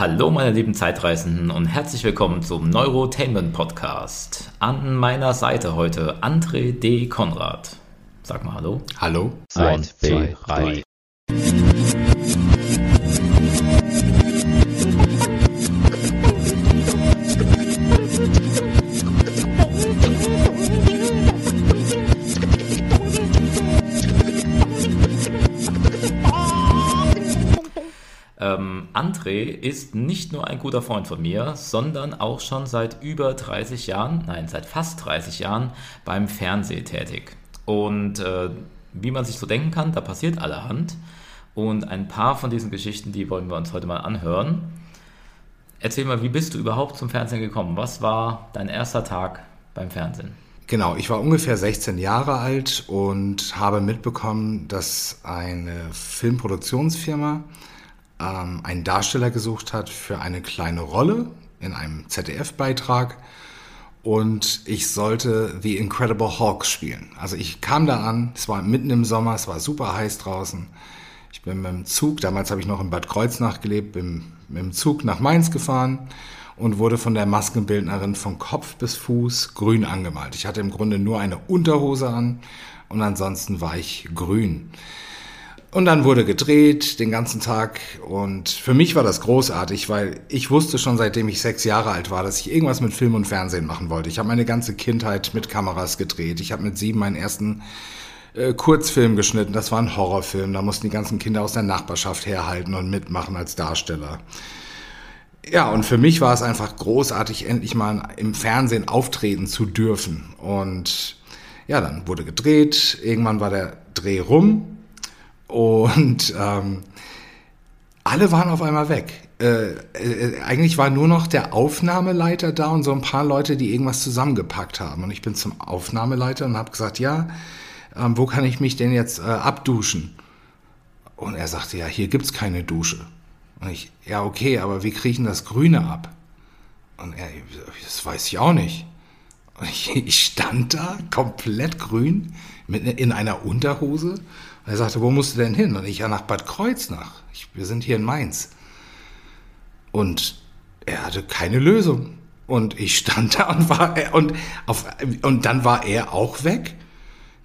Hallo meine lieben Zeitreisenden und herzlich willkommen zum Neurotainment Podcast. An meiner Seite heute André D. Konrad. Sag mal Hallo. Hallo. Eins, zwei, drei. Ist nicht nur ein guter Freund von mir, sondern auch schon seit über 30 Jahren, nein, seit fast 30 Jahren beim Fernsehen tätig. Und äh, wie man sich so denken kann, da passiert allerhand. Und ein paar von diesen Geschichten, die wollen wir uns heute mal anhören. Erzähl mal, wie bist du überhaupt zum Fernsehen gekommen? Was war dein erster Tag beim Fernsehen? Genau, ich war ungefähr 16 Jahre alt und habe mitbekommen, dass eine Filmproduktionsfirma ähm, einen Darsteller gesucht hat für eine kleine Rolle in einem ZDF-Beitrag und ich sollte The Incredible Hulk spielen. Also ich kam da an, es war mitten im Sommer, es war super heiß draußen. Ich bin mit dem Zug, damals habe ich noch in Bad Kreuznach gelebt, bin mit dem Zug nach Mainz gefahren und wurde von der Maskenbildnerin von Kopf bis Fuß grün angemalt. Ich hatte im Grunde nur eine Unterhose an und ansonsten war ich grün. Und dann wurde gedreht den ganzen Tag und für mich war das großartig, weil ich wusste schon seitdem ich sechs Jahre alt war, dass ich irgendwas mit Film und Fernsehen machen wollte. Ich habe meine ganze Kindheit mit Kameras gedreht. Ich habe mit sieben meinen ersten äh, Kurzfilm geschnitten. Das war ein Horrorfilm. Da mussten die ganzen Kinder aus der Nachbarschaft herhalten und mitmachen als Darsteller. Ja, und für mich war es einfach großartig, endlich mal im Fernsehen auftreten zu dürfen. Und ja, dann wurde gedreht. Irgendwann war der Dreh rum und ähm, alle waren auf einmal weg. Äh, äh, eigentlich war nur noch der Aufnahmeleiter da und so ein paar Leute, die irgendwas zusammengepackt haben. Und ich bin zum Aufnahmeleiter und habe gesagt, ja, ähm, wo kann ich mich denn jetzt äh, abduschen? Und er sagte, ja, hier gibt's keine Dusche. Und ich, ja, okay, aber ich denn das Grüne ab? Und er, das weiß ich auch nicht. Und ich, ich stand da komplett grün mit, in einer Unterhose er sagte, wo musst du denn hin? Und ich, ja, nach Bad Kreuznach. Ich, wir sind hier in Mainz. Und er hatte keine Lösung. Und ich stand da und war, und, auf, und dann war er auch weg.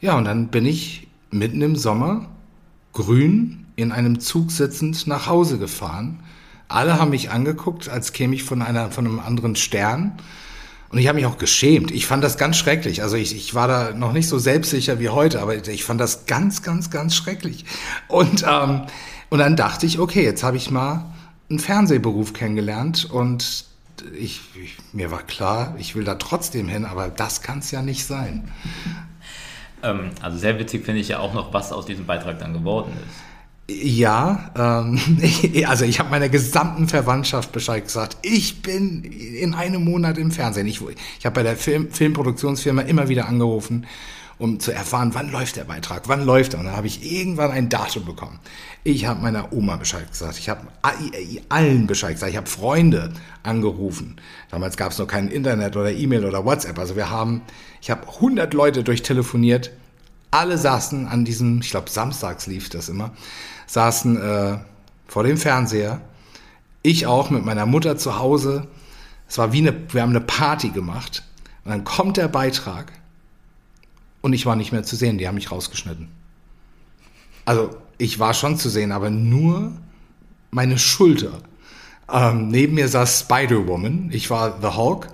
Ja, und dann bin ich mitten im Sommer grün in einem Zug sitzend nach Hause gefahren. Alle haben mich angeguckt, als käme ich von einer, von einem anderen Stern. Und ich habe mich auch geschämt. Ich fand das ganz schrecklich. Also ich, ich war da noch nicht so selbstsicher wie heute, aber ich fand das ganz, ganz, ganz schrecklich. Und, ähm, und dann dachte ich, okay, jetzt habe ich mal einen Fernsehberuf kennengelernt und ich, ich, mir war klar, ich will da trotzdem hin, aber das kann es ja nicht sein. Ähm, also sehr witzig finde ich ja auch noch, was aus diesem Beitrag dann geworden ist. Ja, ähm, also ich habe meiner gesamten Verwandtschaft Bescheid gesagt. Ich bin in einem Monat im Fernsehen. Ich, ich habe bei der Film, Filmproduktionsfirma immer wieder angerufen, um zu erfahren, wann läuft der Beitrag, wann läuft er. Und dann habe ich irgendwann ein Datum bekommen. Ich habe meiner Oma Bescheid gesagt. Ich habe allen Bescheid gesagt. Ich habe Freunde angerufen. Damals gab es noch kein Internet oder E-Mail oder WhatsApp. Also wir haben, ich habe 100 Leute durchtelefoniert. Alle saßen an diesem, ich glaube samstags lief das immer saßen äh, vor dem Fernseher. Ich auch mit meiner Mutter zu Hause. Es war wie eine, wir haben eine Party gemacht. Und dann kommt der Beitrag und ich war nicht mehr zu sehen. Die haben mich rausgeschnitten. Also ich war schon zu sehen, aber nur meine Schulter. Ähm, neben mir saß Spider-Woman. Ich war The Hulk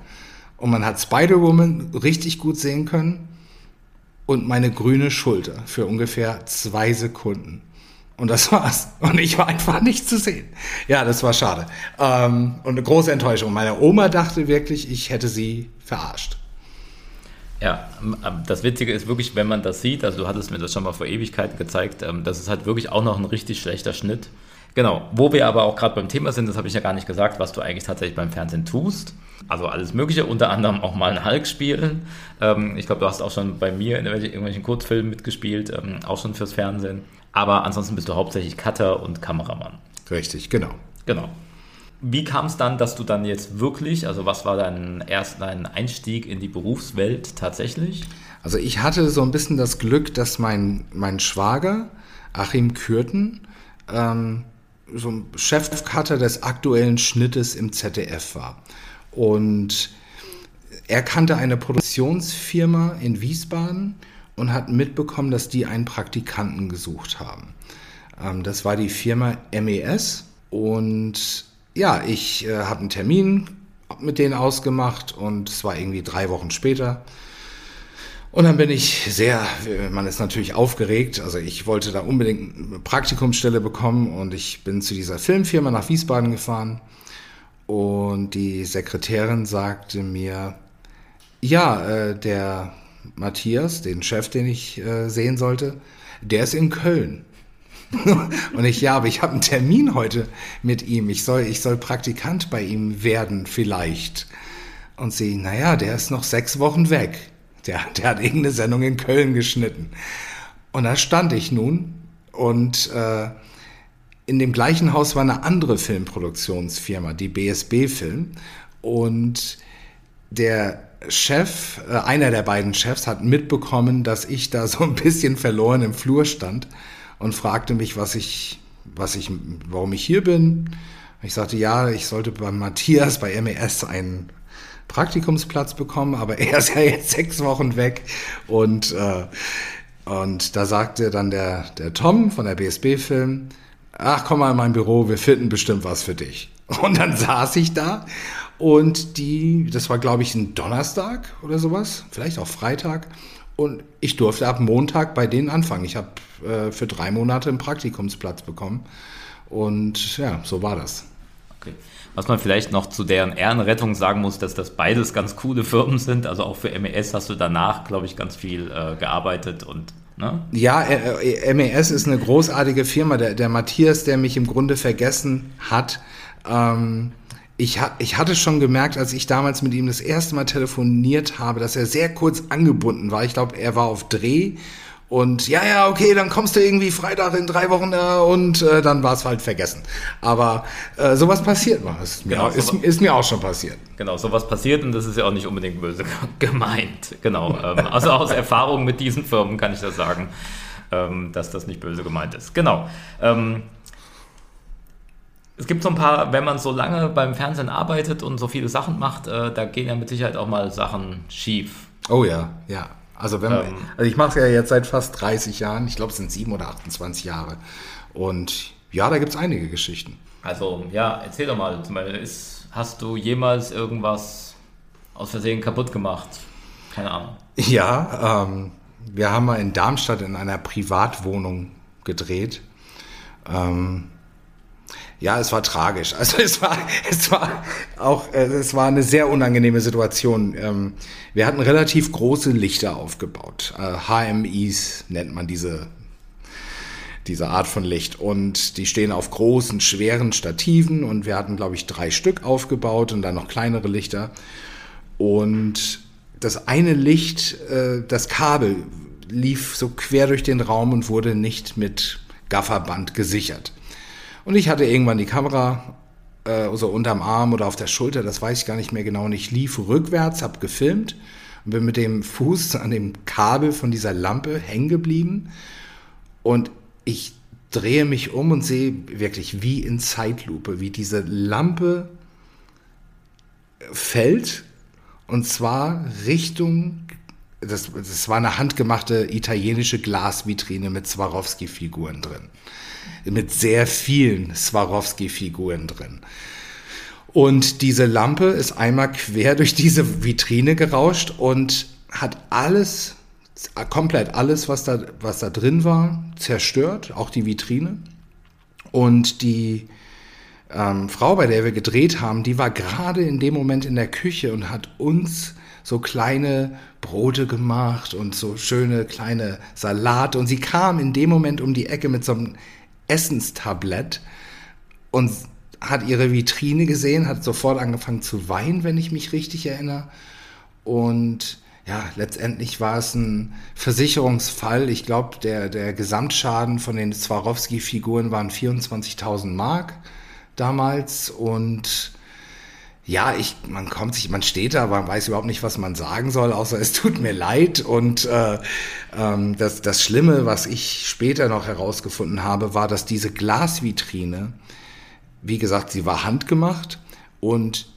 und man hat Spider-Woman richtig gut sehen können und meine grüne Schulter für ungefähr zwei Sekunden. Und das war's. Und ich war einfach nicht zu sehen. Ja, das war schade. Ähm, und eine große Enttäuschung. Meine Oma dachte wirklich, ich hätte sie verarscht. Ja, das Witzige ist wirklich, wenn man das sieht, also du hattest mir das schon mal vor Ewigkeiten gezeigt, ähm, das ist halt wirklich auch noch ein richtig schlechter Schnitt. Genau, wo wir aber auch gerade beim Thema sind, das habe ich ja gar nicht gesagt, was du eigentlich tatsächlich beim Fernsehen tust. Also alles Mögliche, unter anderem auch mal einen Hulk spielen. Ähm, ich glaube, du hast auch schon bei mir in irgendwelchen Kurzfilmen mitgespielt, ähm, auch schon fürs Fernsehen. Aber ansonsten bist du hauptsächlich Cutter und Kameramann. Richtig, genau. Genau. Wie kam es dann, dass du dann jetzt wirklich, also was war dein erster dein Einstieg in die Berufswelt tatsächlich? Also ich hatte so ein bisschen das Glück, dass mein, mein Schwager, Achim Kürten, ähm, so ein Chefcutter des aktuellen Schnittes im ZDF war. Und er kannte eine Produktionsfirma in Wiesbaden und hat mitbekommen, dass die einen Praktikanten gesucht haben. Ähm, das war die Firma MES und ja, ich äh, habe einen Termin mit denen ausgemacht und es war irgendwie drei Wochen später. Und dann bin ich sehr, man ist natürlich aufgeregt, also ich wollte da unbedingt eine Praktikumsstelle bekommen und ich bin zu dieser Filmfirma nach Wiesbaden gefahren und die Sekretärin sagte mir, ja, äh, der Matthias, den Chef, den ich äh, sehen sollte, der ist in Köln. und ich, ja, aber ich habe einen Termin heute mit ihm. Ich soll, ich soll Praktikant bei ihm werden, vielleicht. Und sie, naja, der ist noch sechs Wochen weg. Der, der hat irgendeine Sendung in Köln geschnitten. Und da stand ich nun und äh, in dem gleichen Haus war eine andere Filmproduktionsfirma, die BSB Film. Und der Chef, äh, einer der beiden Chefs, hat mitbekommen, dass ich da so ein bisschen verloren im Flur stand und fragte mich, was ich, was ich, warum ich hier bin. Ich sagte, ja, ich sollte bei Matthias bei MES einen Praktikumsplatz bekommen, aber er ist ja jetzt sechs Wochen weg und äh, und da sagte dann der, der Tom von der BSB Film, ach komm mal in mein Büro, wir finden bestimmt was für dich. Und dann saß ich da und die, das war glaube ich ein Donnerstag oder sowas, vielleicht auch Freitag. Und ich durfte ab Montag bei denen anfangen. Ich habe äh, für drei Monate einen Praktikumsplatz bekommen. Und ja, so war das. Okay. Was man vielleicht noch zu deren Ehrenrettung sagen muss, dass das beides ganz coole Firmen sind. Also auch für MES hast du danach, glaube ich, ganz viel äh, gearbeitet und Ne? Ja, äh, äh, MES ist eine großartige Firma. Der, der Matthias, der mich im Grunde vergessen hat, ähm, ich, ich hatte schon gemerkt, als ich damals mit ihm das erste Mal telefoniert habe, dass er sehr kurz angebunden war. Ich glaube, er war auf Dreh und ja, ja, okay, dann kommst du irgendwie Freitag in drei Wochen äh, und äh, dann war es halt vergessen. Aber äh, sowas passiert mal. Ist mir, genau, auch, ist, ist, mir auch schon passiert. Genau, sowas passiert und das ist ja auch nicht unbedingt böse gemeint. Genau. Ähm, also aus Erfahrung mit diesen Firmen kann ich das sagen, ähm, dass das nicht böse gemeint ist. Genau. Ähm, es gibt so ein paar, wenn man so lange beim Fernsehen arbeitet und so viele Sachen macht, äh, da gehen ja mit Sicherheit auch mal Sachen schief. Oh ja, ja. Also, wenn, ähm, also ich mache es ja jetzt seit fast 30 Jahren. Ich glaube, es sind sieben oder 28 Jahre. Und ja, da gibt es einige Geschichten. Also, ja, erzähl doch mal. Zum Beispiel, ist, hast du jemals irgendwas aus Versehen kaputt gemacht? Keine Ahnung. Ja, ähm, wir haben mal in Darmstadt in einer Privatwohnung gedreht. Ähm, ja, es war tragisch. Also es war, es war auch, äh, es war eine sehr unangenehme Situation. Ähm, wir hatten relativ große Lichter aufgebaut. HMIs äh, nennt man diese, diese Art von Licht. Und die stehen auf großen, schweren Stativen. Und wir hatten, glaube ich, drei Stück aufgebaut und dann noch kleinere Lichter. Und das eine Licht, äh, das Kabel lief so quer durch den Raum und wurde nicht mit Gafferband gesichert. Und ich hatte irgendwann die Kamera äh, so unterm Arm oder auf der Schulter, das weiß ich gar nicht mehr genau. Und ich lief rückwärts, habe gefilmt und bin mit dem Fuß an dem Kabel von dieser Lampe hängen geblieben. Und ich drehe mich um und sehe wirklich wie in Zeitlupe, wie diese Lampe fällt und zwar Richtung, das, das war eine handgemachte italienische Glasvitrine mit Swarovski-Figuren drin mit sehr vielen Swarovski-Figuren drin. Und diese Lampe ist einmal quer durch diese Vitrine gerauscht und hat alles, komplett alles, was da, was da drin war, zerstört, auch die Vitrine. Und die ähm, Frau, bei der wir gedreht haben, die war gerade in dem Moment in der Küche und hat uns so kleine Brote gemacht und so schöne kleine Salate. Und sie kam in dem Moment um die Ecke mit so einem Essenstablett und hat ihre Vitrine gesehen, hat sofort angefangen zu weinen, wenn ich mich richtig erinnere. Und ja, letztendlich war es ein Versicherungsfall. Ich glaube, der, der Gesamtschaden von den Swarovski-Figuren waren 24.000 Mark damals. Und ja, ich, man kommt sich, man steht da, man weiß überhaupt nicht, was man sagen soll, außer es tut mir leid. Und äh, ähm, das, das Schlimme, was ich später noch herausgefunden habe, war, dass diese Glasvitrine wie gesagt, sie war handgemacht und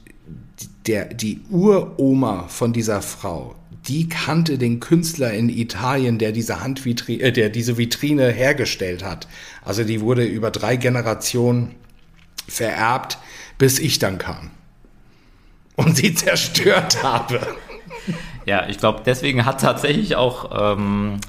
der, die Uroma von dieser Frau, die kannte den Künstler in Italien, der diese Handvitrine, äh, der diese Vitrine hergestellt hat. Also die wurde über drei Generationen vererbt, bis ich dann kam und sie zerstört habe. Ja, ich glaube, deswegen hat tatsächlich auch ähm,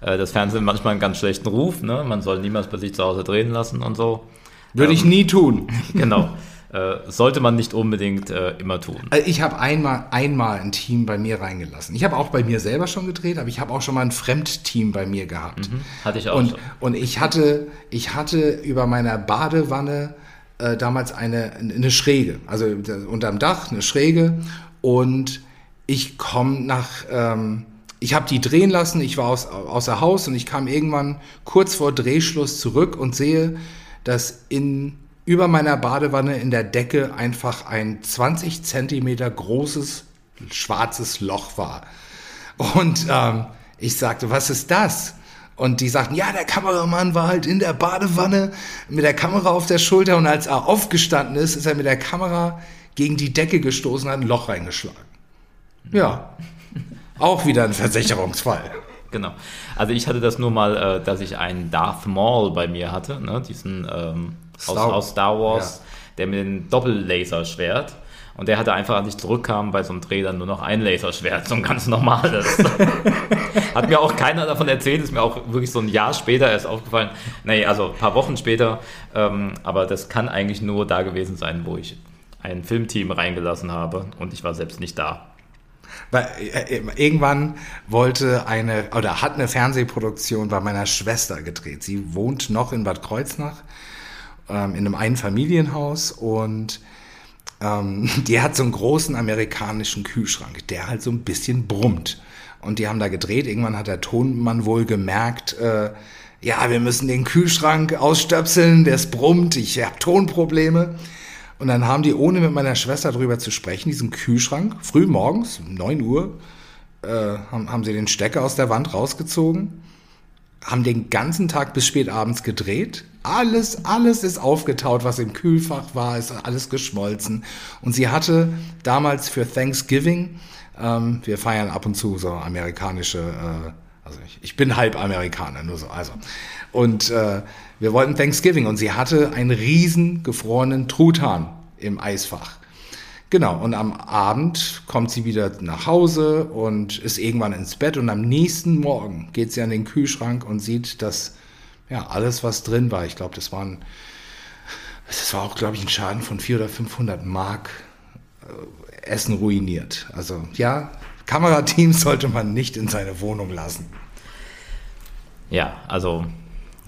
äh, das Fernsehen manchmal einen ganz schlechten Ruf. Ne? Man soll niemals bei sich zu Hause drehen lassen und so. Würde ähm, ich nie tun. Genau. Äh, sollte man nicht unbedingt äh, immer tun. Also ich habe einmal, einmal ein Team bei mir reingelassen. Ich habe auch bei mir selber schon gedreht, aber ich habe auch schon mal ein Fremdteam bei mir gehabt. Mhm, hatte ich auch und, schon. Und ich hatte, ich hatte über meiner Badewanne äh, damals eine, eine Schräge, also unterm Dach eine Schräge und ich komme nach, ähm, ich habe die drehen lassen, ich war aus, außer Haus und ich kam irgendwann kurz vor Drehschluss zurück und sehe, dass in über meiner Badewanne in der Decke einfach ein 20 Zentimeter großes schwarzes Loch war. Und ähm, ich sagte, was ist das? Und die sagten, ja, der Kameramann war halt in der Badewanne mit der Kamera auf der Schulter und als er aufgestanden ist, ist er mit der Kamera gegen die Decke gestoßen, hat ein Loch reingeschlagen. Ja, auch wieder ein Versicherungsfall. Genau. Also ich hatte das nur mal, äh, dass ich einen Darth Maul bei mir hatte, ne? diesen ähm, Star, aus, aus, Star Wars, ja. der mit dem Doppellaserschwert. Und der hatte einfach, als ich zurückkam, bei so einem Dreh dann nur noch ein Laserschwert, so ein ganz normales. Hat mir auch keiner davon erzählt, ist mir auch wirklich so ein Jahr später erst aufgefallen. Nee, also ein paar Wochen später. Ähm, aber das kann eigentlich nur da gewesen sein, wo ich ein Filmteam reingelassen habe und ich war selbst nicht da. Weil äh, äh, irgendwann wollte eine oder hat eine Fernsehproduktion bei meiner Schwester gedreht. Sie wohnt noch in Bad Kreuznach ähm, in einem Einfamilienhaus und ähm, die hat so einen großen amerikanischen Kühlschrank, der halt so ein bisschen brummt. Und die haben da gedreht. Irgendwann hat der Tonmann wohl gemerkt, äh, ja, wir müssen den Kühlschrank ausstöpseln, der brummt, ich habe Tonprobleme. Und dann haben die, ohne mit meiner Schwester drüber zu sprechen, diesen Kühlschrank, früh morgens, 9 Uhr, äh, haben, haben sie den Stecker aus der Wand rausgezogen, haben den ganzen Tag bis spät abends gedreht. Alles, alles ist aufgetaut, was im Kühlfach war, ist alles geschmolzen. Und sie hatte damals für Thanksgiving, ähm, wir feiern ab und zu so amerikanische, äh, also ich, ich bin halb Amerikaner, nur so, also. Und äh, wir wollten Thanksgiving und sie hatte einen riesen gefrorenen Truthahn im Eisfach. Genau, und am Abend kommt sie wieder nach Hause und ist irgendwann ins Bett und am nächsten Morgen geht sie an den Kühlschrank und sieht, dass ja alles, was drin war, ich glaube, das waren, das war auch, glaube ich, ein Schaden von 400 oder 500 Mark äh, Essen ruiniert. Also ja, Kamerateams sollte man nicht in seine Wohnung lassen. Ja, also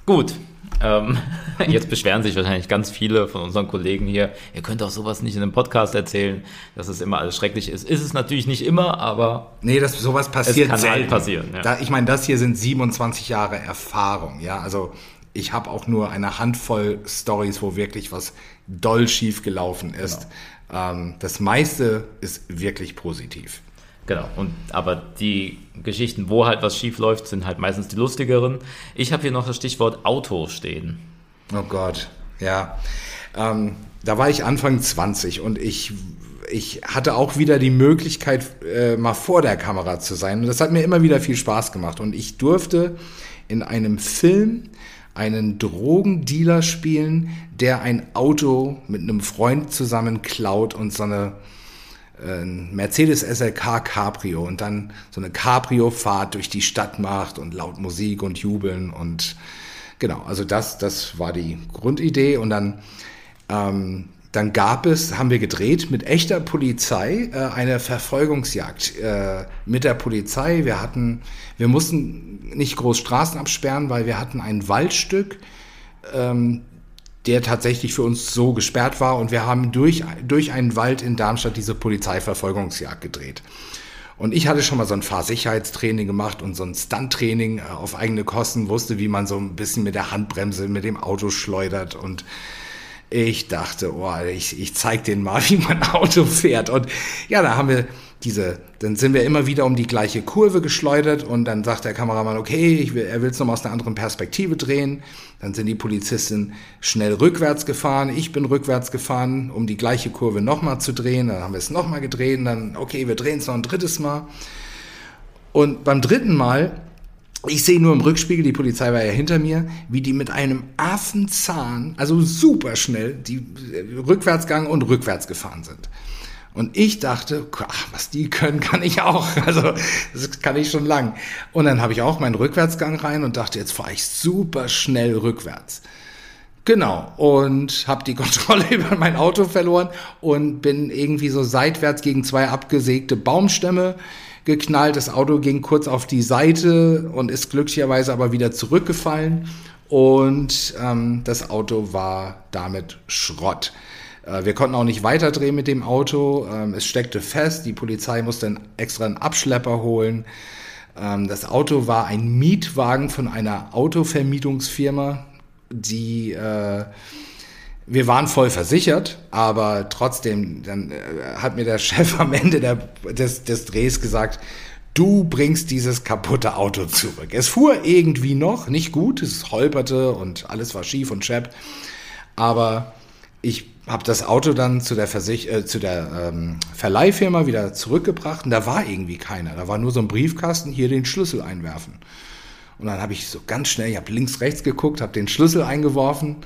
gut. Ähm, jetzt beschweren sich wahrscheinlich ganz viele von unseren Kollegen hier, ihr könnt auch sowas nicht in einem Podcast erzählen, dass es immer alles schrecklich ist. Ist es natürlich nicht immer, aber. Nee, das, sowas passiert es kann selten. Halt passieren. Ja. Da, ich meine, das hier sind 27 Jahre Erfahrung, ja. Also ich habe auch nur eine Handvoll Stories, wo wirklich was doll schief gelaufen ist. Genau. Ähm, das meiste ist wirklich positiv. Genau, und aber die Geschichten, wo halt was schief läuft, sind halt meistens die lustigeren. Ich habe hier noch das Stichwort Auto stehen. Oh Gott, ja. Ähm, da war ich Anfang 20 und ich, ich hatte auch wieder die Möglichkeit, äh, mal vor der Kamera zu sein. Und das hat mir immer wieder viel Spaß gemacht. Und ich durfte in einem Film einen Drogendealer spielen, der ein Auto mit einem Freund zusammen klaut und so eine ein Mercedes SLK Cabrio und dann so eine Cabrio-Fahrt durch die Stadt macht und laut Musik und jubeln und genau, also das, das war die Grundidee und dann, ähm, dann gab es, haben wir gedreht mit echter Polizei, äh, eine Verfolgungsjagd äh, mit der Polizei. Wir hatten, wir mussten nicht groß Straßen absperren, weil wir hatten ein Waldstück, ähm, der tatsächlich für uns so gesperrt war. Und wir haben durch, durch einen Wald in Darmstadt diese Polizeiverfolgungsjagd gedreht. Und ich hatte schon mal so ein Fahrsicherheitstraining gemacht und so ein Stunttraining äh, auf eigene Kosten, wusste, wie man so ein bisschen mit der Handbremse mit dem Auto schleudert. Und Ich dachte, oh, ich, ich zeig denen mal, wie mein Auto fährt. Und ja, da haben wir diese, dann sind wir immer wieder um die gleiche Kurve geschleudert und dann sagt der Kameramann, okay, will, er will es nochmal aus einer anderen Perspektive drehen. Dann sind die Polizisten schnell rückwärts gefahren. Ich bin rückwärts gefahren, um die gleiche Kurve nochmal zu drehen. Dann haben wir es nochmal gedreht dann, okay, wir drehen es noch ein drittes Mal. Und beim dritten Mal ich sehe nur im Rückspiegel, die Polizei war ja hinter mir, wie die mit einem Affenzahn, also super schnell, die Rückwärtsgang und rückwärts gefahren sind. Und ich dachte, ach, was die können, kann ich auch. Also das kann ich schon lang. Und dann habe ich auch meinen Rückwärtsgang rein und dachte, jetzt fahre ich super schnell rückwärts. Genau. Und habe die Kontrolle über mein Auto verloren und bin irgendwie so seitwärts gegen zwei abgesägte Baumstämme geknallt. Das Auto ging kurz auf die Seite und ist glücklicherweise aber wieder zurückgefallen. Und ähm, das Auto war damit Schrott. Äh, wir konnten auch nicht weiterdrehen mit dem Auto. Ähm, es steckte fest. Die Polizei musste einen extra einen Abschlepper holen. Ähm, das Auto war ein Mietwagen von einer Autovermietungsfirma, die äh, wir waren voll versichert, aber trotzdem, dann äh, hat mir der Chef am Ende der, des, des Drehs gesagt, du bringst dieses kaputte Auto zurück. Es fuhr irgendwie noch, nicht gut, es holperte und alles war schief und schepp, aber ich habe das Auto dann zu der, Versich äh, zu der ähm, Verleihfirma wieder zurückgebracht und da war irgendwie keiner. Da war nur so ein Briefkasten, hier den Schlüssel einwerfen. Und dann habe ich so ganz schnell, ich habe links, rechts geguckt, habe den Schlüssel eingeworfen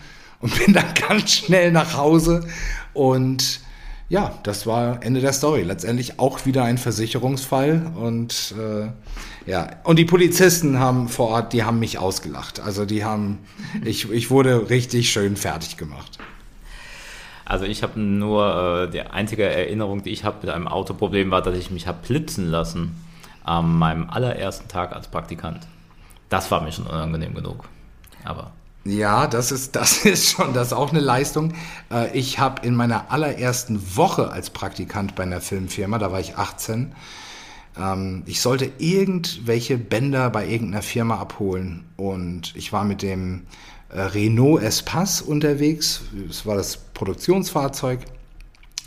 und bin dann ganz schnell nach Hause. Und ja, das war Ende der Story. Letztendlich auch wieder ein Versicherungsfall. Und äh, ja, und die Polizisten haben vor Ort, die haben mich ausgelacht. Also die haben, ich, ich wurde richtig schön fertig gemacht. Also ich habe nur, äh, die einzige Erinnerung, die ich habe mit einem Autoproblem war, dass ich mich habe blitzen lassen an meinem allerersten Tag als Praktikant. Das war mir schon unangenehm genug. Aber ja, das ist, das ist schon, das ist auch eine Leistung. Äh, ich habe in meiner allerersten Woche als Praktikant bei einer Filmfirma, da war ich 18, ähm, ich sollte irgendwelche Bänder bei irgendeiner Firma abholen und ich war mit dem Renault Espace unterwegs. Das war das Produktionsfahrzeug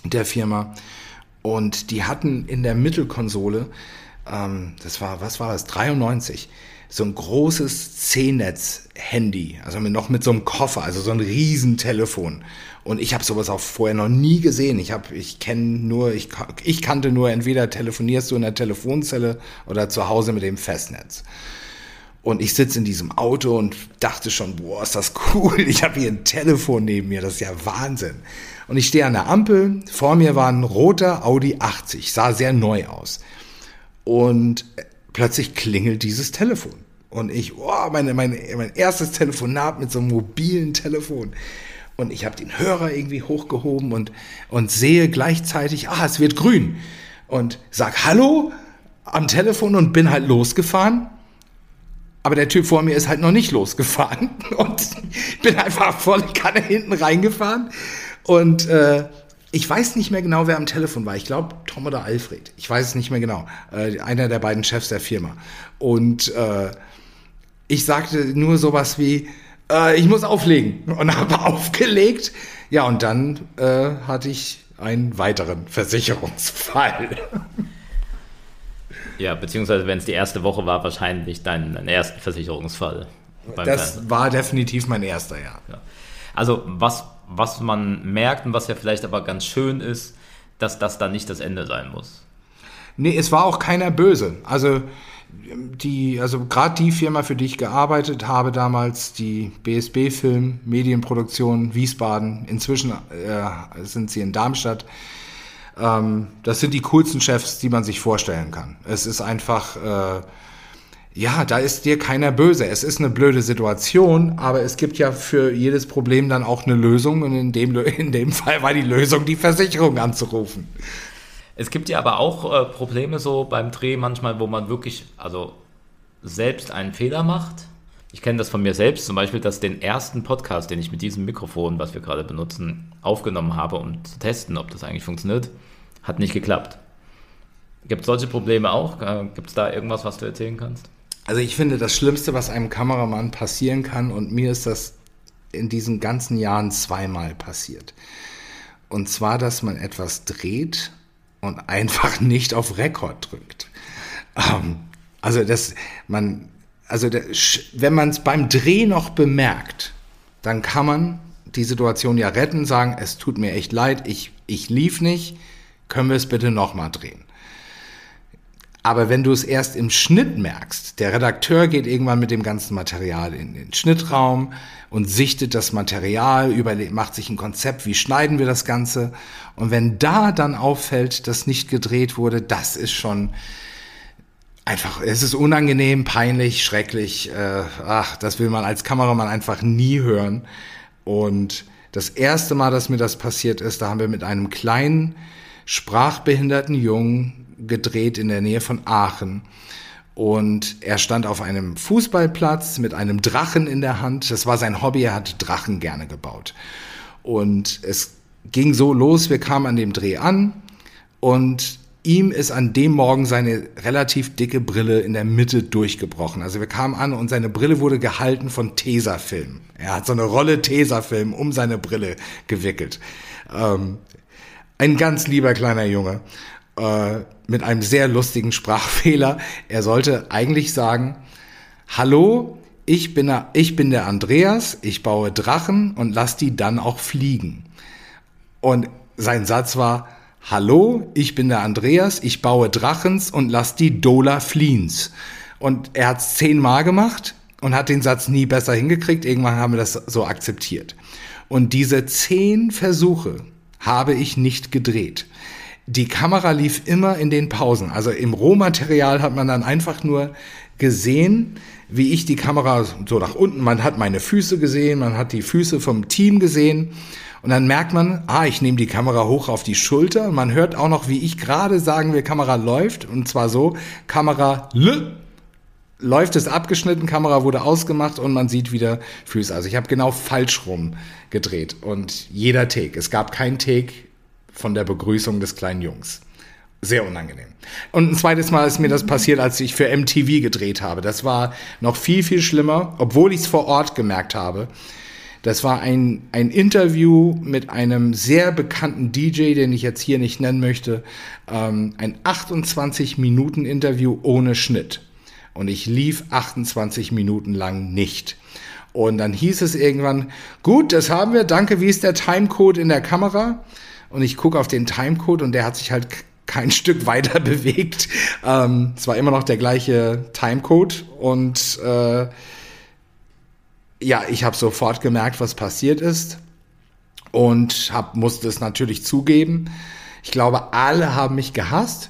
der Firma und die hatten in der Mittelkonsole, ähm, das war, was war das, 93, so ein großes C-Netz-Handy, also mit, noch mit so einem Koffer, also so ein Riesentelefon. Und ich habe sowas auch vorher noch nie gesehen. Ich habe, ich kenne nur, ich, ich kannte nur, entweder telefonierst du in der Telefonzelle oder zu Hause mit dem Festnetz. Und ich sitze in diesem Auto und dachte schon, boah, ist das cool. Ich habe hier ein Telefon neben mir, das ist ja Wahnsinn. Und ich stehe an der Ampel, vor mir war ein roter Audi 80, sah sehr neu aus. Und plötzlich klingelt dieses Telefon. Und ich, oh, meine, meine, mein erstes Telefonat mit so einem mobilen Telefon. Und ich habe den Hörer irgendwie hochgehoben und, und sehe gleichzeitig, ah, es wird grün. Und sag Hallo am Telefon und bin halt losgefahren. Aber der Typ vor mir ist halt noch nicht losgefahren. Und bin einfach voll Kanne hinten reingefahren. Und äh, ich weiß nicht mehr genau, wer am Telefon war. Ich glaube, Tom oder Alfred. Ich weiß es nicht mehr genau. Äh, einer der beiden Chefs der Firma. Und äh, ich sagte nur sowas wie, äh, ich muss auflegen. Und habe aufgelegt. Ja, und dann äh, hatte ich einen weiteren Versicherungsfall. Ja, beziehungsweise wenn es die erste Woche war, wahrscheinlich dein, dein erster Versicherungsfall. Das Fernsehen. war definitiv mein erster, ja. ja. Also was was man merkt und was ja vielleicht aber ganz schön ist, dass das dann nicht das Ende sein muss. Nee, es war auch keiner böse. Also die, also gerade die Firma, für die ich gearbeitet habe damals, die BSB Film Medienproduktion Wiesbaden, inzwischen äh, sind sie in Darmstadt. Ähm, das sind die coolsten Chefs, die man sich vorstellen kann. Es ist einfach äh, ja, da ist dir keiner böse. Es ist eine blöde Situation, aber es gibt ja für jedes Problem dann auch eine Lösung und in dem, in dem Fall war die Lösung, die Versicherung anzurufen. Es gibt ja aber auch äh, Probleme so beim Dreh manchmal, wo man wirklich, also selbst einen Fehler macht. Ich kenne das von mir selbst, zum Beispiel, dass den ersten Podcast, den ich mit diesem Mikrofon, was wir gerade benutzen, aufgenommen habe, um zu testen, ob das eigentlich funktioniert, hat nicht geklappt. Gibt es solche Probleme auch? Äh, Gibt es da irgendwas, was du erzählen kannst? Also ich finde, das Schlimmste, was einem Kameramann passieren kann, und mir ist das in diesen ganzen Jahren zweimal passiert. Und zwar, dass man etwas dreht und einfach nicht auf Rekord drückt. Ähm, also das, man, also wenn man es beim Dreh noch bemerkt, dann kann man die Situation ja retten, sagen, es tut mir echt leid, ich, ich lief nicht, können wir es bitte nochmal drehen. Aber wenn du es erst im Schnitt merkst, der Redakteur geht irgendwann mit dem ganzen Material in den Schnittraum und sichtet das Material, überlegt, macht sich ein Konzept, wie schneiden wir das Ganze. Und wenn da dann auffällt, dass nicht gedreht wurde, das ist schon einfach, es ist unangenehm, peinlich, schrecklich. Äh, ach, das will man als Kameramann einfach nie hören. Und das erste Mal, dass mir das passiert ist, da haben wir mit einem kleinen sprachbehinderten Jungen gedreht in der Nähe von Aachen. Und er stand auf einem Fußballplatz mit einem Drachen in der Hand. Das war sein Hobby, er hat Drachen gerne gebaut. Und es ging so los, wir kamen an dem Dreh an und ihm ist an dem Morgen seine relativ dicke Brille in der Mitte durchgebrochen. Also wir kamen an und seine Brille wurde gehalten von Tesafilm. Er hat so eine Rolle Tesafilm um seine Brille gewickelt. Ähm, ein ganz lieber kleiner Junge äh, mit einem sehr lustigen Sprachfehler. Er sollte eigentlich sagen, hallo, ich bin, der, ich bin der Andreas, ich baue Drachen und lass die dann auch fliegen. Und sein Satz war, hallo, ich bin der Andreas, ich baue Drachens und lass die Dola fliehens. Und er hat es zehnmal gemacht und hat den Satz nie besser hingekriegt. Irgendwann haben wir das so akzeptiert. Und diese zehn Versuche habe ich nicht gedreht die Kamera lief immer in den Pausen. Also im Rohmaterial hat man dann einfach nur gesehen, wie ich die Kamera so nach unten, man hat meine Füße gesehen, man hat die Füße vom Team gesehen und dann merkt man, ah, ich nehme die Kamera hoch auf die Schulter und man hört auch noch, wie ich gerade sagen will, Kamera läuft und zwar so, Kamera l läuft es abgeschnitten, Kamera wurde ausgemacht und man sieht wieder Füße. Also ich habe genau falsch rum gedreht und jeder Take, es gab kein Take, von der Begrüßung des kleinen Jungs. Sehr unangenehm. Und ein zweites Mal ist mir das passiert, als ich für MTV gedreht habe. Das war noch viel, viel schlimmer, obwohl ich es vor Ort gemerkt habe. Das war ein, ein Interview mit einem sehr bekannten DJ, den ich jetzt hier nicht nennen möchte. Ähm, ein 28-Minuten-Interview ohne Schnitt. Und ich lief 28 Minuten lang nicht. Und dann hieß es irgendwann, gut, das haben wir, danke, wie ist der Timecode in der Kamera? und ich gucke auf den Timecode und der hat sich halt kein Stück weiter bewegt. Ähm, es war immer noch der gleiche Timecode und äh, ja, ich habe sofort gemerkt, was passiert ist und hab, musste es natürlich zugeben. Ich glaube, alle haben mich gehasst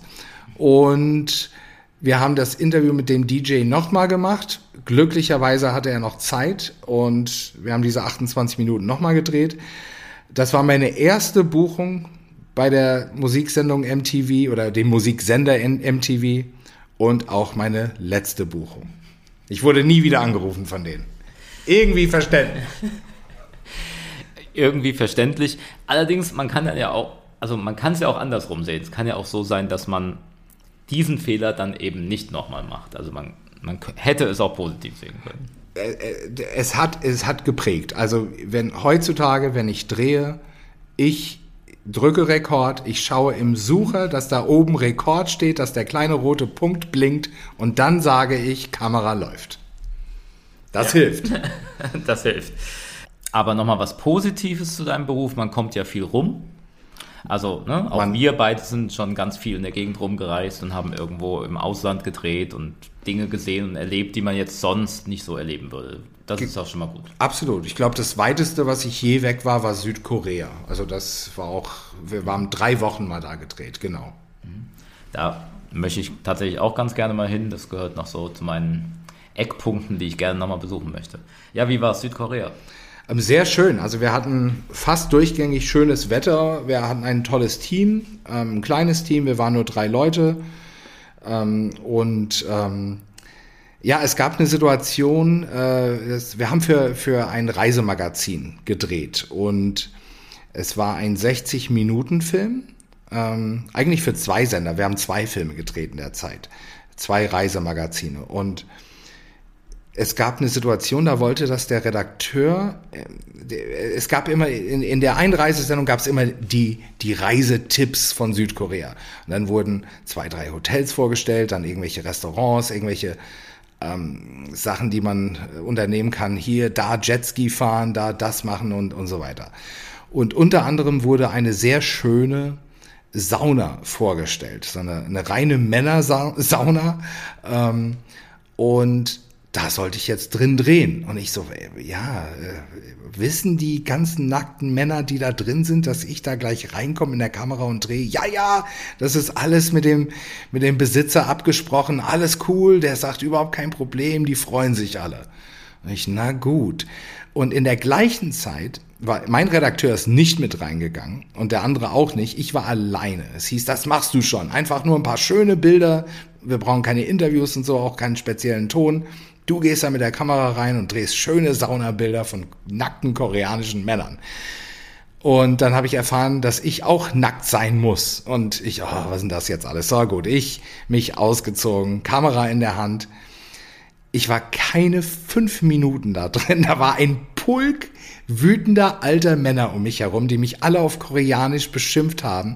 und wir haben das Interview mit dem DJ nochmal gemacht. Glücklicherweise hatte er noch Zeit und wir haben diese 28 Minuten nochmal gedreht. Das war meine erste Buchung bei der Musiksendung MTV oder dem Musiksender MTV und auch meine letzte Buchung. Ich wurde nie wieder angerufen von denen. Irgendwie verständlich. Irgendwie verständlich. Allerdings, man kann ja auch, also man kann es ja auch andersrum sehen. Es kann ja auch so sein, dass man diesen Fehler dann eben nicht nochmal macht. Also man, man hätte es auch positiv sehen können. Äh, äh, es hat, es hat geprägt. Also wenn heutzutage, wenn ich drehe, ich drücke Rekord, ich schaue im Sucher, dass da oben Rekord steht, dass der kleine rote Punkt blinkt und dann sage ich, Kamera läuft. Das ja. hilft. das hilft. Aber nochmal was Positives zu deinem Beruf, man kommt ja viel rum. Also, ne, auch Man, wir beide sind schon ganz viel in der Gegend rumgereist und haben irgendwo im Ausland gedreht und Dinge gesehen und erlebt, die man jetzt sonst nicht so erleben würde. Das ist auch schon mal gut. Absolut. Ich glaube, das weiteste, was ich je weg war, war Südkorea. Also das war auch, wir waren drei Wochen mal da gedreht, genau. Da möchte ich tatsächlich auch ganz gerne mal hin. Das gehört noch so zu meinen Eckpunkten, die ich gerne nochmal besuchen möchte. Ja, wie war es Südkorea? Ähm, sehr schön. Also wir hatten fast durchgängig schönes Wetter. Wir hatten ein tolles Team, ähm, ein kleines Team. Wir waren nur drei Leute. Ähm, und ja, es gab eine Situation, äh, wir haben für, für ein Reisemagazin gedreht und es war ein 60-Minuten-Film, eigentlich für zwei Sender. Wir haben zwei Filme gedreht in der Zeit, zwei Reisemagazine. Und es gab eine Situation, da wollte dass der Redakteur, äh, es gab immer, in, in der Einreisesendung gab es immer die, die Reisetipps von Südkorea. Und dann wurden zwei, drei Hotels vorgestellt, dann irgendwelche Restaurants, irgendwelche ähm, Sachen, die man unternehmen kann. Hier, da Jetski fahren, da das machen und, und so weiter. Und unter anderem wurde eine sehr schöne Sauna vorgestellt, so eine, eine reine Männersauna. Ähm, und da sollte ich jetzt drin drehen. Und ich so, ja, äh, wissen die ganzen nackten Männer, die da drin sind, dass ich da gleich reinkomme in der Kamera und drehe? Ja, ja, das ist alles mit dem, mit dem Besitzer abgesprochen, alles cool, der sagt überhaupt kein Problem, die freuen sich alle. Und ich, na gut. Und in der gleichen Zeit war, mein Redakteur ist nicht mit reingegangen und der andere auch nicht. Ich war alleine. Es hieß, das machst du schon. Einfach nur ein paar schöne Bilder. Wir brauchen keine Interviews und so, auch keinen speziellen Ton. Du gehst da mit der Kamera rein und drehst schöne Saunabilder von nackten koreanischen Männern. Und dann habe ich erfahren, dass ich auch nackt sein muss. Und ich, oh, was denn das jetzt alles? So gut, ich mich ausgezogen, Kamera in der Hand. Ich war keine fünf Minuten da drin. Da war ein Pulk wütender alter Männer um mich herum, die mich alle auf Koreanisch beschimpft haben.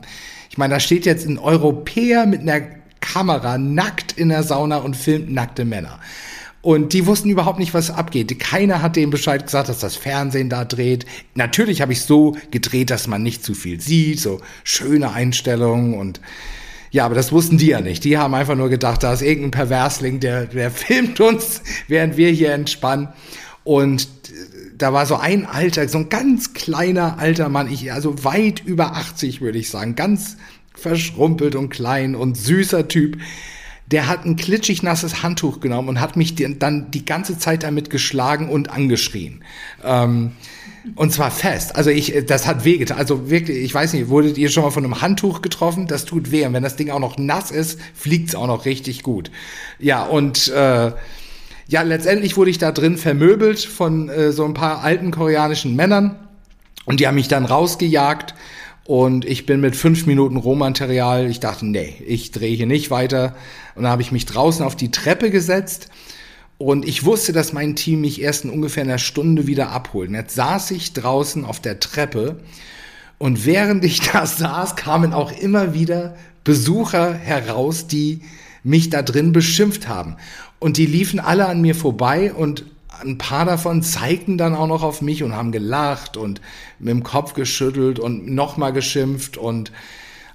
Ich meine, da steht jetzt ein Europäer mit einer Kamera nackt in der Sauna und filmt nackte Männer. Und die wussten überhaupt nicht, was abgeht. Keiner hat denen Bescheid gesagt, dass das Fernsehen da dreht. Natürlich habe ich so gedreht, dass man nicht zu viel sieht, so schöne Einstellungen und ja, aber das wussten die ja nicht. Die haben einfach nur gedacht, da ist irgendein Perversling, der, der filmt uns, während wir hier entspannen. Und da war so ein alter, so ein ganz kleiner alter Mann, ich, also weit über 80 würde ich sagen, ganz verschrumpelt und klein und süßer Typ der hat ein klitschig nasses Handtuch genommen und hat mich dann die ganze Zeit damit geschlagen und angeschrien. Ähm, und zwar fest. Also ich, das hat wehgetan. Also wirklich, ich weiß nicht, wurdet ihr schon mal von einem Handtuch getroffen? Das tut weh. Und wenn das Ding auch noch nass ist, fliegt's auch noch richtig gut. Ja, und äh, ja, letztendlich wurde ich da drin vermöbelt von äh, so ein paar alten koreanischen Männern. Und die haben mich dann rausgejagt. Und ich bin mit fünf Minuten Rohmaterial, ich dachte, nee, ich drehe hier nicht weiter. Und dann habe ich mich draußen auf die Treppe gesetzt und ich wusste, dass mein Team mich erst in ungefähr einer Stunde wieder abholt. Und jetzt saß ich draußen auf der Treppe und während ich da saß, kamen auch immer wieder Besucher heraus, die mich da drin beschimpft haben. Und die liefen alle an mir vorbei und ein paar davon zeigten dann auch noch auf mich und haben gelacht und mit dem Kopf geschüttelt und nochmal geschimpft. Und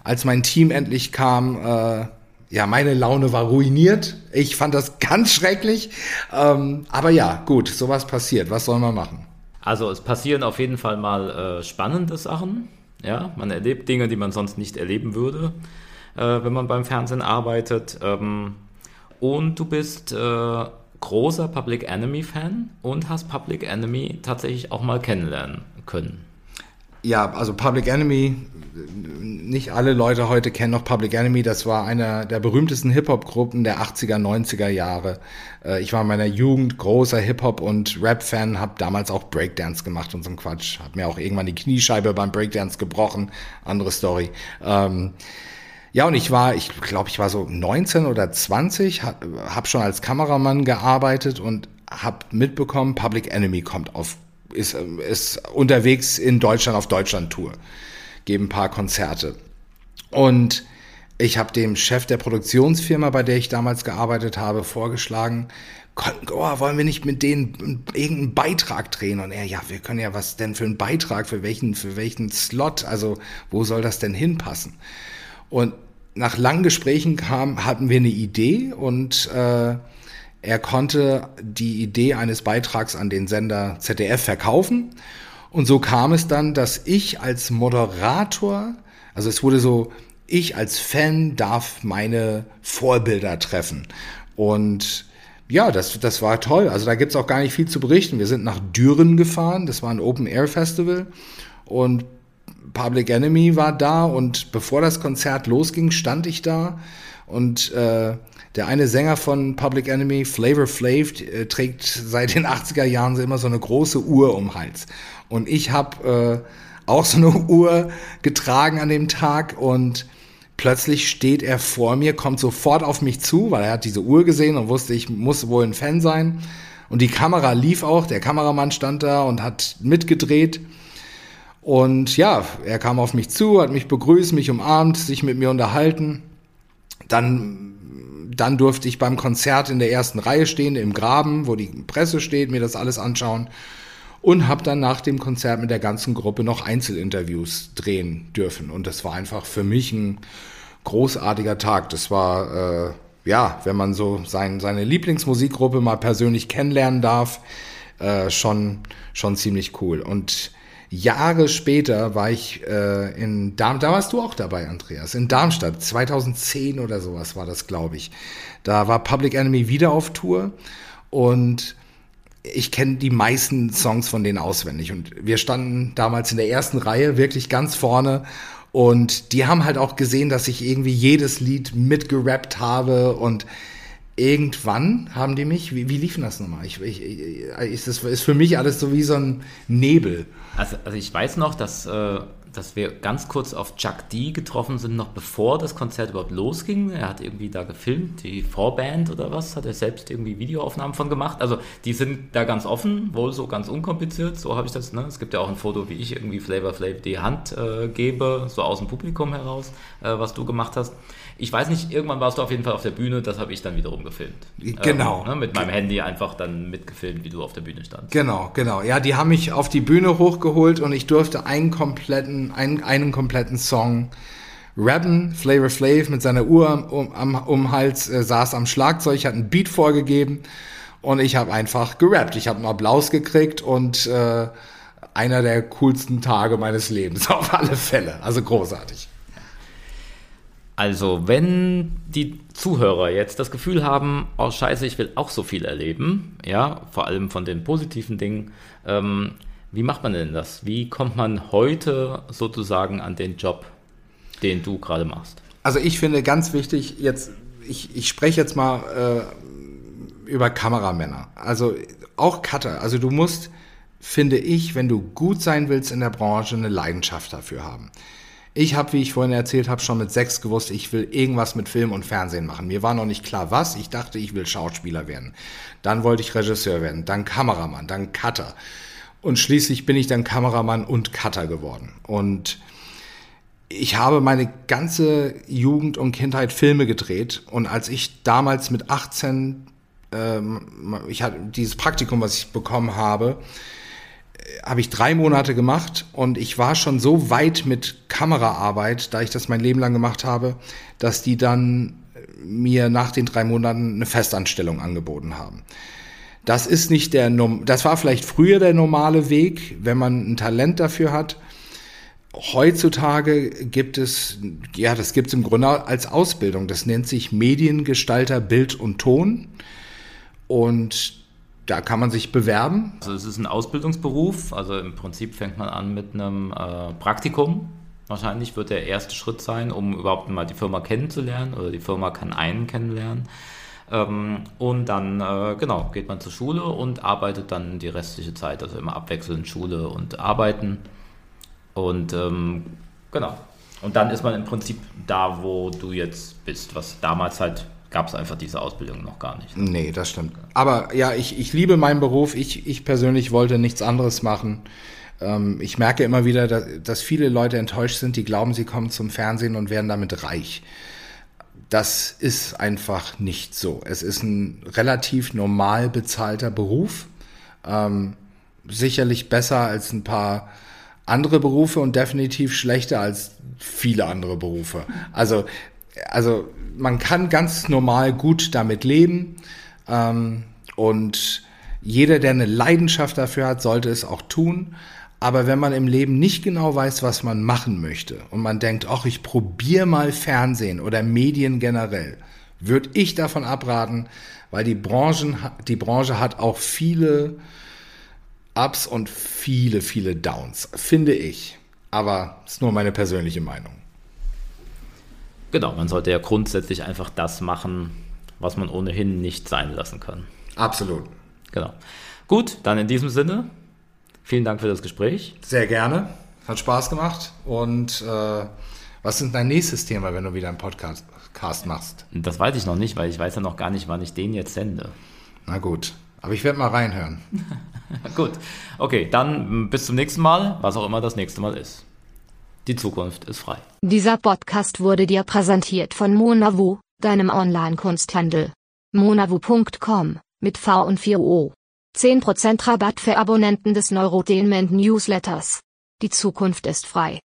als mein Team endlich kam, äh, ja, meine Laune war ruiniert. Ich fand das ganz schrecklich. Ähm, aber ja, gut, sowas passiert. Was soll man machen? Also es passieren auf jeden Fall mal äh, spannende Sachen. Ja, man erlebt Dinge, die man sonst nicht erleben würde, äh, wenn man beim Fernsehen arbeitet. Ähm, und du bist äh, großer Public Enemy Fan und hast Public Enemy tatsächlich auch mal kennenlernen können. Ja, also Public Enemy, nicht alle Leute heute kennen noch Public Enemy. Das war einer der berühmtesten Hip-Hop-Gruppen der 80er, 90er Jahre. Äh, ich war in meiner Jugend großer Hip-Hop- und Rap-Fan, habe damals auch Breakdance gemacht und so ein Quatsch. Hab mir auch irgendwann die Kniescheibe beim Breakdance gebrochen. Andere Story. Ähm, ja, und ich war, ich glaube, ich war so 19 oder 20, habe hab schon als Kameramann gearbeitet und habe mitbekommen, Public Enemy kommt auf, ist, ist unterwegs in Deutschland auf Deutschland-Tour, geben ein paar Konzerte. Und ich habe dem Chef der Produktionsfirma, bei der ich damals gearbeitet habe, vorgeschlagen, oh, wollen wir nicht mit denen irgendeinen Beitrag drehen? Und er, ja, wir können ja was denn für einen Beitrag, für welchen, für welchen Slot, also wo soll das denn hinpassen? Und nach langen Gesprächen kam, hatten wir eine Idee und äh, er konnte die Idee eines Beitrags an den Sender ZDF verkaufen. Und so kam es dann, dass ich als Moderator, also es wurde so, ich als Fan darf meine Vorbilder treffen. Und ja, das, das war toll. Also da gibt's auch gar nicht viel zu berichten. Wir sind nach Düren gefahren, das war ein Open Air Festival. Und Public Enemy war da und bevor das Konzert losging, stand ich da und äh, der eine Sänger von Public Enemy, Flavor Flav, äh, trägt seit den 80er Jahren immer so eine große Uhr um den Hals. Und ich habe äh, auch so eine Uhr getragen an dem Tag und plötzlich steht er vor mir, kommt sofort auf mich zu, weil er hat diese Uhr gesehen und wusste, ich muss wohl ein Fan sein Und die Kamera lief auch, der Kameramann stand da und hat mitgedreht. Und ja, er kam auf mich zu, hat mich begrüßt, mich umarmt, sich mit mir unterhalten. Dann, dann durfte ich beim Konzert in der ersten Reihe stehen, im Graben, wo die Presse steht, mir das alles anschauen. Und habe dann nach dem Konzert mit der ganzen Gruppe noch Einzelinterviews drehen dürfen. Und das war einfach für mich ein großartiger Tag. Das war, äh, ja, wenn man so sein, seine Lieblingsmusikgruppe mal persönlich kennenlernen darf, äh, schon, schon ziemlich cool. Und Jahre später war ich äh, in Darmstadt, da warst du auch dabei, Andreas, in Darmstadt, 2010 oder sowas war das, glaube ich. Da war Public Enemy wieder auf Tour und ich kenne die meisten Songs von denen auswendig und wir standen damals in der ersten Reihe wirklich ganz vorne und die haben halt auch gesehen, dass ich irgendwie jedes Lied mitgerappt habe und irgendwann haben die mich, wie, wie lief das nochmal? Ich, ich, ich, das ist für mich alles so wie so ein Nebel. Also, also ich weiß noch, dass, äh, dass wir ganz kurz auf Chuck D getroffen sind, noch bevor das Konzert überhaupt losging. Er hat irgendwie da gefilmt, die Vorband oder was, hat er selbst irgendwie Videoaufnahmen von gemacht. Also die sind da ganz offen, wohl so ganz unkompliziert, so habe ich das. Ne? Es gibt ja auch ein Foto, wie ich irgendwie Flavor Flav die Hand äh, gebe, so aus dem Publikum heraus, äh, was du gemacht hast. Ich weiß nicht, irgendwann warst du auf jeden Fall auf der Bühne, das habe ich dann wiederum gefilmt. Genau. Ähm, ne, mit meinem Handy einfach dann mitgefilmt, wie du auf der Bühne standst. Genau, genau. Ja, die haben mich auf die Bühne hochgeholt und ich durfte einen kompletten, einen, einen kompletten Song rappen. Flavor Flav mit seiner Uhr um, am um Hals äh, saß am Schlagzeug, hat einen Beat vorgegeben und ich habe einfach gerappt. Ich habe einen Applaus gekriegt und äh, einer der coolsten Tage meines Lebens auf alle Fälle. Also großartig. Also, wenn die Zuhörer jetzt das Gefühl haben, oh Scheiße, ich will auch so viel erleben, ja, vor allem von den positiven Dingen, ähm, wie macht man denn das? Wie kommt man heute sozusagen an den Job, den du gerade machst? Also ich finde ganz wichtig, jetzt, ich, ich spreche jetzt mal äh, über Kameramänner. Also auch Cutter. Also du musst, finde ich, wenn du gut sein willst in der Branche, eine Leidenschaft dafür haben. Ich habe, wie ich vorhin erzählt habe, schon mit sechs gewusst, ich will irgendwas mit Film und Fernsehen machen. Mir war noch nicht klar, was. Ich dachte, ich will Schauspieler werden. Dann wollte ich Regisseur werden, dann Kameramann, dann Cutter. Und schließlich bin ich dann Kameramann und Cutter geworden. Und ich habe meine ganze Jugend und Kindheit Filme gedreht. Und als ich damals mit 18, ähm, ich hatte dieses Praktikum, was ich bekommen habe, habe ich drei Monate gemacht und ich war schon so weit mit Kameraarbeit, da ich das mein Leben lang gemacht habe, dass die dann mir nach den drei Monaten eine Festanstellung angeboten haben. Das ist nicht der, das war vielleicht früher der normale Weg, wenn man ein Talent dafür hat. Heutzutage gibt es, ja, das gibt es im Grunde als Ausbildung. Das nennt sich Mediengestalter Bild und Ton. Und da kann man sich bewerben. Also es ist ein Ausbildungsberuf, also im Prinzip fängt man an mit einem äh, Praktikum. Wahrscheinlich wird der erste Schritt sein, um überhaupt mal die Firma kennenzulernen oder die Firma kann einen kennenlernen. Ähm, und dann, äh, genau, geht man zur Schule und arbeitet dann die restliche Zeit, also immer abwechselnd Schule und Arbeiten. Und ähm, genau. Und dann ist man im Prinzip da, wo du jetzt bist, was damals halt gab es einfach diese Ausbildung noch gar nicht. Nee, das stimmt. Aber ja, ich, ich liebe meinen Beruf. Ich, ich persönlich wollte nichts anderes machen. Ähm, ich merke immer wieder, dass, dass viele Leute enttäuscht sind, die glauben, sie kommen zum Fernsehen und werden damit reich. Das ist einfach nicht so. Es ist ein relativ normal bezahlter Beruf. Ähm, sicherlich besser als ein paar andere Berufe und definitiv schlechter als viele andere Berufe. Also, also man kann ganz normal gut damit leben ähm, und jeder, der eine Leidenschaft dafür hat, sollte es auch tun. Aber wenn man im Leben nicht genau weiß, was man machen möchte und man denkt, ach, ich probiere mal Fernsehen oder Medien generell, würde ich davon abraten, weil die, Branchen, die Branche hat auch viele Ups und viele, viele Downs, finde ich. Aber ist nur meine persönliche Meinung. Genau, man sollte ja grundsätzlich einfach das machen, was man ohnehin nicht sein lassen kann. Absolut. Genau. Gut, dann in diesem Sinne, vielen Dank für das Gespräch. Sehr gerne. Hat Spaß gemacht. Und äh, was ist dein nächstes Thema, wenn du wieder einen Podcast machst? Das weiß ich noch nicht, weil ich weiß ja noch gar nicht, wann ich den jetzt sende. Na gut. Aber ich werde mal reinhören. Gut. Okay, dann bis zum nächsten Mal, was auch immer das nächste Mal ist. Die Zukunft ist frei. Dieser Podcast wurde dir präsentiert von Monavu, deinem Online-Kunsthandel. monavu.com mit V und 4O. 10% Rabatt für Abonnenten des Neurotainment Newsletters. Die Zukunft ist frei.